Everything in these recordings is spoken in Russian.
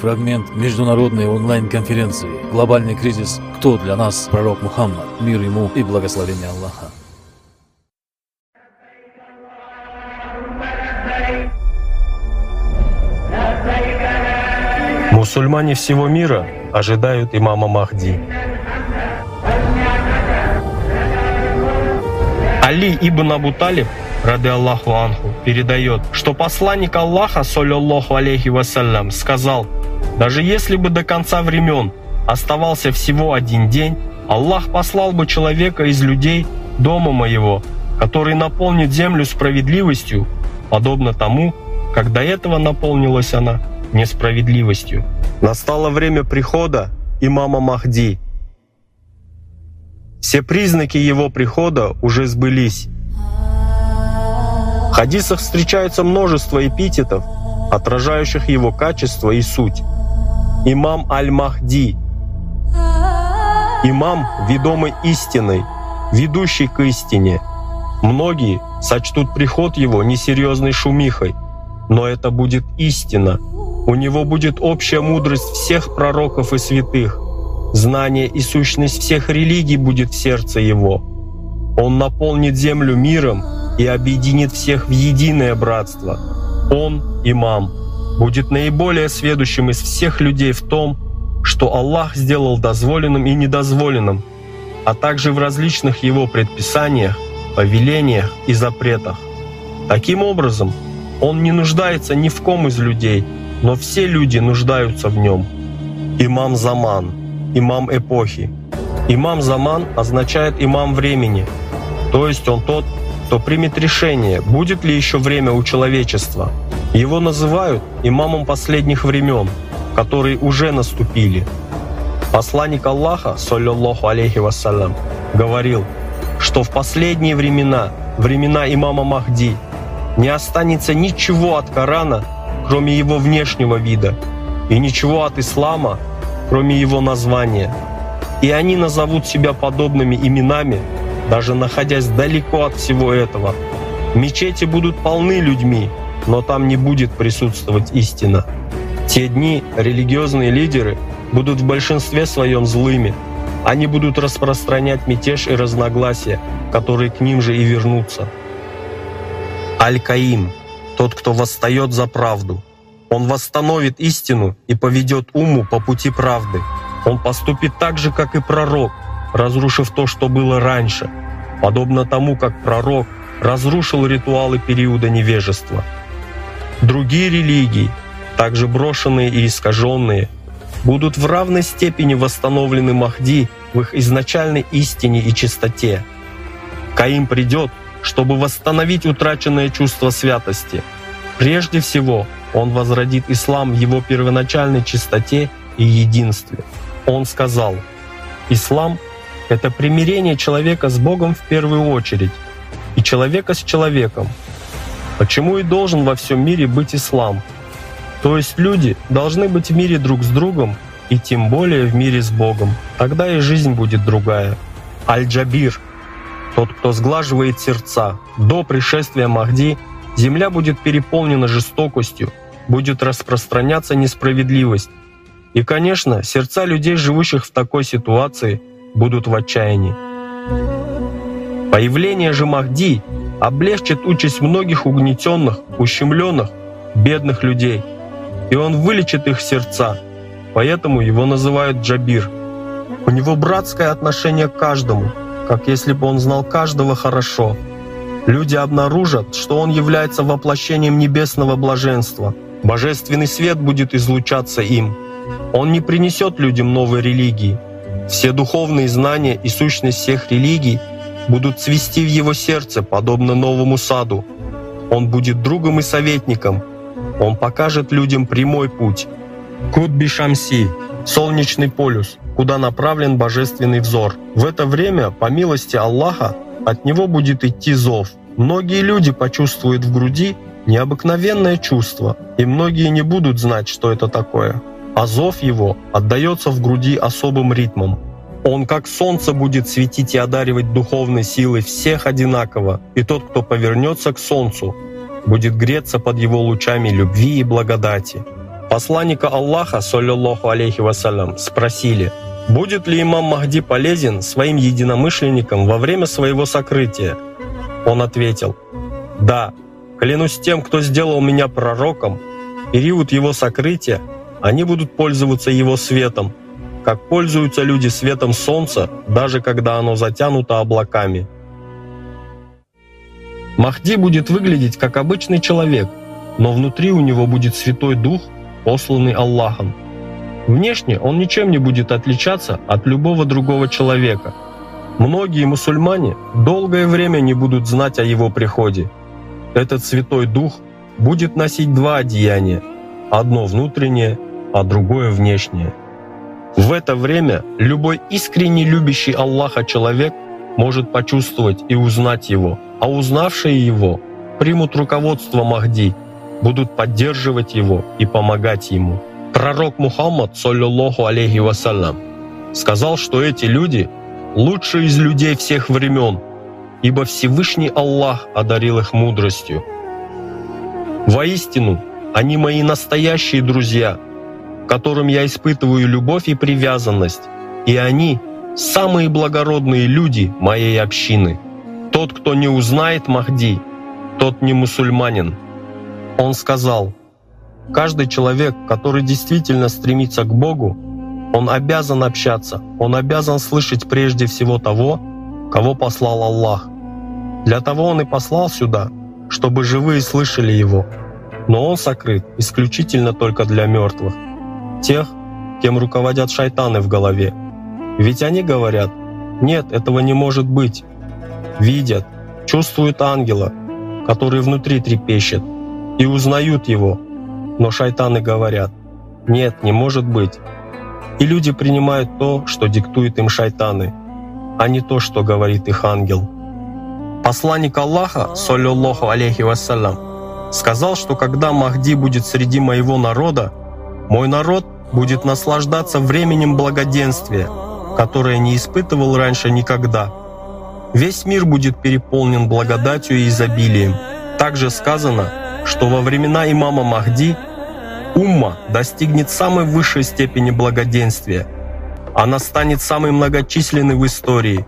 Фрагмент международной онлайн-конференции «Глобальный кризис. Кто для нас пророк Мухаммад? Мир ему и благословение Аллаха». Мусульмане всего мира ожидают имама Махди. Али ибн Абу Талиб, рады Аллаху Анху, передает, что посланник Аллаха, саллиллаху алейхи вассалям, сказал, даже если бы до конца времен оставался всего один день, Аллах послал бы человека из людей дома моего, который наполнит землю справедливостью, подобно тому, как до этого наполнилась она несправедливостью. Настало время прихода имама Махди – все признаки его прихода уже сбылись. В хадисах встречается множество эпитетов, отражающих его качество и суть. Имам Аль-Махди, имам, ведомый истиной, ведущий к истине. Многие сочтут приход его несерьезной шумихой, но это будет истина. У него будет общая мудрость всех пророков и святых, Знание и сущность всех религий будет в сердце его. Он наполнит землю миром и объединит всех в единое братство. Он, имам, будет наиболее сведущим из всех людей в том, что Аллах сделал дозволенным и недозволенным, а также в различных его предписаниях, повелениях и запретах. Таким образом, он не нуждается ни в ком из людей, но все люди нуждаются в нем. Имам Заман – имам эпохи. Имам Заман означает имам времени, то есть он тот, кто примет решение, будет ли еще время у человечества. Его называют имамом последних времен, которые уже наступили. Посланник Аллаха, саллиллаху алейхи вассалям, говорил, что в последние времена, времена имама Махди, не останется ничего от Корана, кроме его внешнего вида, и ничего от ислама, кроме его названия. И они назовут себя подобными именами, даже находясь далеко от всего этого. Мечети будут полны людьми, но там не будет присутствовать истина. Те дни религиозные лидеры будут в большинстве своем злыми. Они будут распространять мятеж и разногласия, которые к ним же и вернутся. Аль-Каим – тот, кто восстает за правду – он восстановит истину и поведет уму по пути правды. Он поступит так же, как и пророк, разрушив то, что было раньше, подобно тому, как пророк разрушил ритуалы периода невежества. Другие религии, также брошенные и искаженные, будут в равной степени восстановлены Махди в их изначальной истине и чистоте. Каим придет, чтобы восстановить утраченное чувство святости. Прежде всего, он возродит ислам в его первоначальной чистоте и единстве. Он сказал, «Ислам — это примирение человека с Богом в первую очередь, и человека с человеком. Почему и должен во всем мире быть ислам? То есть люди должны быть в мире друг с другом, и тем более в мире с Богом. Тогда и жизнь будет другая. Аль-Джабир — тот, кто сглаживает сердца. До пришествия Махди земля будет переполнена жестокостью, будет распространяться несправедливость. И, конечно, сердца людей, живущих в такой ситуации, будут в отчаянии. Появление же Махди облегчит участь многих угнетенных, ущемленных, бедных людей, и он вылечит их сердца, поэтому его называют Джабир. У него братское отношение к каждому, как если бы он знал каждого хорошо. Люди обнаружат, что он является воплощением небесного блаженства – Божественный свет будет излучаться им. Он не принесет людям новой религии. Все духовные знания и сущность всех религий будут цвести в его сердце, подобно новому саду. Он будет другом и советником. Он покажет людям прямой путь. Кутби Шамси – солнечный полюс, куда направлен божественный взор. В это время, по милости Аллаха, от него будет идти зов. Многие люди почувствуют в груди необыкновенное чувство, и многие не будут знать, что это такое. А зов его отдается в груди особым ритмом. Он как солнце будет светить и одаривать духовной силой всех одинаково, и тот, кто повернется к солнцу, будет греться под его лучами любви и благодати. Посланника Аллаха, саллиллаху алейхи вассалям, спросили, будет ли имам Махди полезен своим единомышленникам во время своего сокрытия. Он ответил, «Да, клянусь тем, кто сделал меня пророком, период его сокрытия они будут пользоваться его светом, как пользуются люди светом солнца, даже когда оно затянуто облаками». Махди будет выглядеть как обычный человек, но внутри у него будет Святой Дух, посланный Аллахом. Внешне он ничем не будет отличаться от любого другого человека. Многие мусульмане долгое время не будут знать о его приходе. Этот Святой Дух будет носить два одеяния, одно внутреннее, а другое внешнее. В это время любой искренне любящий Аллаха человек может почувствовать и узнать его, а узнавшие его примут руководство Махди – будут поддерживать его и помогать ему. Пророк Мухаммад, саллиллаху алейхи вассалям, сказал, что эти люди – лучшие из людей всех времен, ибо Всевышний Аллах одарил их мудростью. Воистину, они мои настоящие друзья, которым я испытываю любовь и привязанность, и они – самые благородные люди моей общины. Тот, кто не узнает Махди, тот не мусульманин – он сказал, каждый человек, который действительно стремится к Богу, он обязан общаться, он обязан слышать прежде всего того, кого послал Аллах. Для того он и послал сюда, чтобы живые слышали его. Но он сокрыт исключительно только для мертвых, тех, кем руководят шайтаны в голове. Ведь они говорят, нет, этого не может быть. Видят, чувствуют ангела, который внутри трепещет, и узнают его. Но шайтаны говорят, нет, не может быть. И люди принимают то, что диктует им шайтаны, а не то, что говорит их ангел. Посланник Аллаха, саллиллаху алейхи вассалям, сказал, что когда Махди будет среди моего народа, мой народ будет наслаждаться временем благоденствия, которое не испытывал раньше никогда. Весь мир будет переполнен благодатью и изобилием. Также сказано, что во времена имама Махди умма достигнет самой высшей степени благоденствия. Она станет самой многочисленной в истории.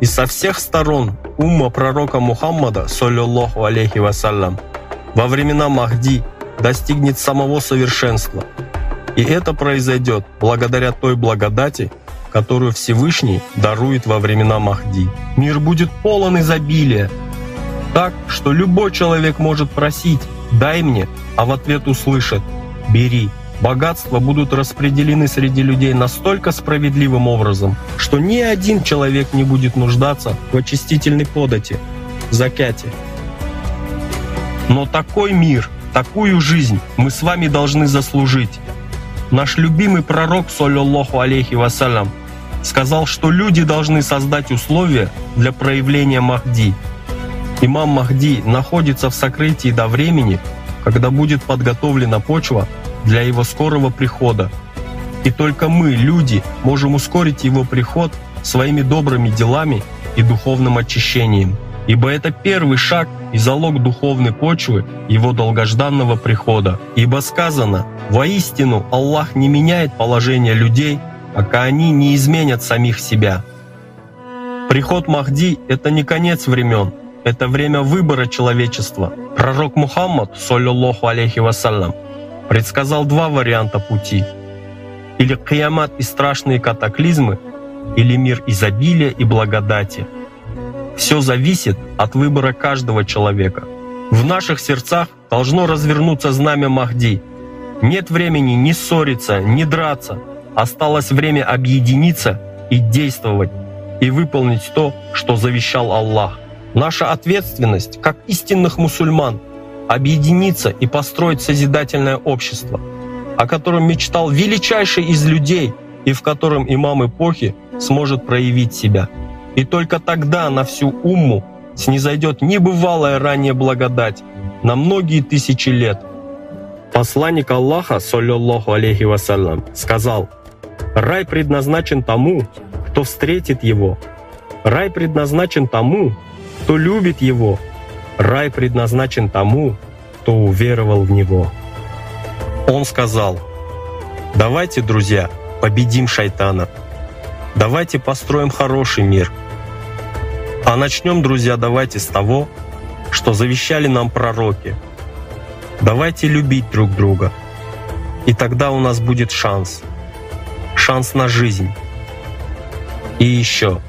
И со всех сторон умма пророка Мухаммада, саллиллаху алейхи вассалям, во времена Махди достигнет самого совершенства. И это произойдет благодаря той благодати, которую Всевышний дарует во времена Махди. Мир будет полон изобилия, так, что любой человек может просить, «Дай мне», а в ответ услышат «Бери». Богатства будут распределены среди людей настолько справедливым образом, что ни один человек не будет нуждаться в очистительной подати, закяте. Но такой мир, такую жизнь мы с вами должны заслужить. Наш любимый пророк, саллиллаху алейхи вассалям, сказал, что люди должны создать условия для проявления Махди – Имам Махди находится в сокрытии до времени, когда будет подготовлена почва для его скорого прихода. И только мы, люди, можем ускорить его приход своими добрыми делами и духовным очищением. Ибо это первый шаг и залог духовной почвы его долгожданного прихода. Ибо сказано, воистину Аллах не меняет положение людей, пока они не изменят самих себя. Приход Махди – это не конец времен, это время выбора человечества. Пророк Мухаммад, саллиллаху алейхи вассалям, предсказал два варианта пути. Или киямат и страшные катаклизмы, или мир изобилия и благодати. Все зависит от выбора каждого человека. В наших сердцах должно развернуться знамя Махди. Нет времени ни ссориться, ни драться. Осталось время объединиться и действовать, и выполнить то, что завещал Аллах. Наша ответственность, как истинных мусульман, объединиться и построить созидательное общество, о котором мечтал величайший из людей и в котором имам эпохи сможет проявить себя. И только тогда на всю умму снизойдет небывалая ранее благодать на многие тысячи лет. Посланник Аллаха, саллиллаху алейхи вассалям, сказал, «Рай предназначен тому, кто встретит его. Рай предназначен тому, кто любит Его. Рай предназначен тому, кто уверовал в Него. Он сказал, давайте, друзья, победим шайтана. Давайте построим хороший мир. А начнем, друзья, давайте с того, что завещали нам пророки. Давайте любить друг друга. И тогда у нас будет шанс. Шанс на жизнь. И еще.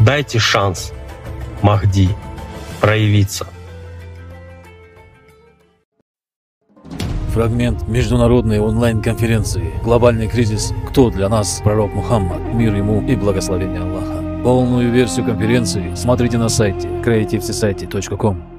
Дайте шанс Махди проявиться. Фрагмент международной онлайн-конференции «Глобальный кризис. Кто для нас пророк Мухаммад? Мир ему и благословение Аллаха». Полную версию конференции смотрите на сайте creativesociety.com.